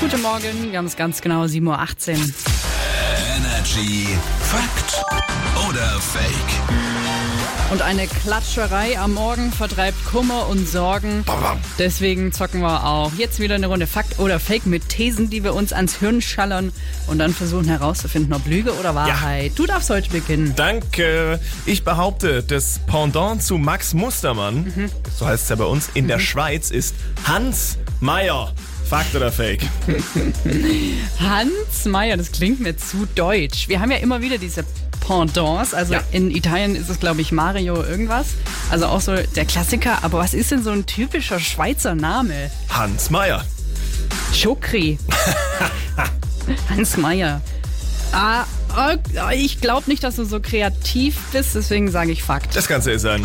Guten Morgen, wir haben es ganz genau 7.18 Uhr. Energy Fakt oder Fake? Und eine Klatscherei am Morgen vertreibt Kummer und Sorgen. Deswegen zocken wir auch jetzt wieder eine Runde Fakt oder Fake mit Thesen, die wir uns ans Hirn schallern und dann versuchen herauszufinden, ob Lüge oder Wahrheit. Du darfst heute beginnen. Danke. Ich behaupte, das Pendant zu Max Mustermann, so heißt es ja bei uns, in der Schweiz ist Hans Meyer. Fakt oder Fake? Hans Meyer, das klingt mir zu deutsch. Wir haben ja immer wieder diese Pendants. Also Ja. in Italien ist es, glaube ich, Mario irgendwas. Also auch so der Klassiker. Aber was ist denn so ein typischer Schweizer Name? Hans Meyer. Schokri. Hans Meyer. Ah, ah, ich glaube nicht, dass du so kreativ bist, deswegen sage ich Fakt. Das Ganze ist ein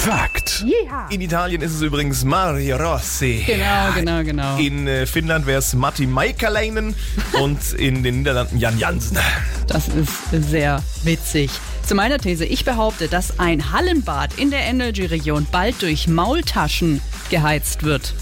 Fakt. Ja. In Italien ist es übrigens Mario Rossi. Genau, genau, genau. In äh, Finnland wäre es Matti Maikäläinen und in den Niederlanden Jan Jansen. Das ist sehr witzig. Zu meiner These, ich behaupte, dass ein Hallenbad in der Energy-Region bald durch Maultaschen geheizt wird.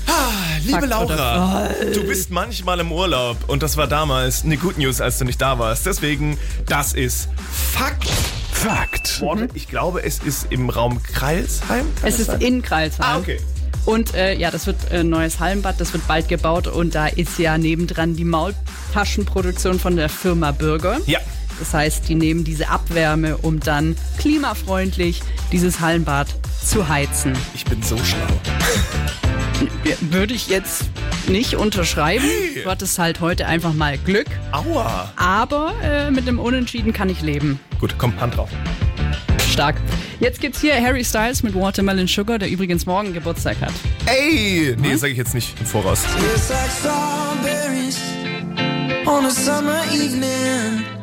Liebe Fakt Laura, du bist manchmal im Urlaub und das war damals eine Good News, als du nicht da warst. Deswegen, das ist Fakt. Fakt. Ich glaube, es ist im Raum Kreilsheim. Kann Es ist sein? in Kreilsheim. Ah, okay. Und äh, ja, das wird ein neues Hallenbad, das wird bald gebaut und da ist ja nebendran die Maultaschenproduktion von der Firma Bürger. Ja. Das heißt, die nehmen diese Abwärme, um dann klimafreundlich dieses Hallenbad zu heizen. Ich bin so schlau. Würde ich jetzt nicht unterschreiben. Hey. Du hattest halt heute einfach mal Glück. Aua. Aber äh, mit dem Unentschieden kann ich leben. Gut, komm, Hand drauf. Stark. Jetzt gibt's hier Harry Styles mit Watermelon Sugar, der übrigens morgen Geburtstag hat. Ey! Nee, sage ich jetzt nicht im Voraus. Tastes like strawberries on a summer evening.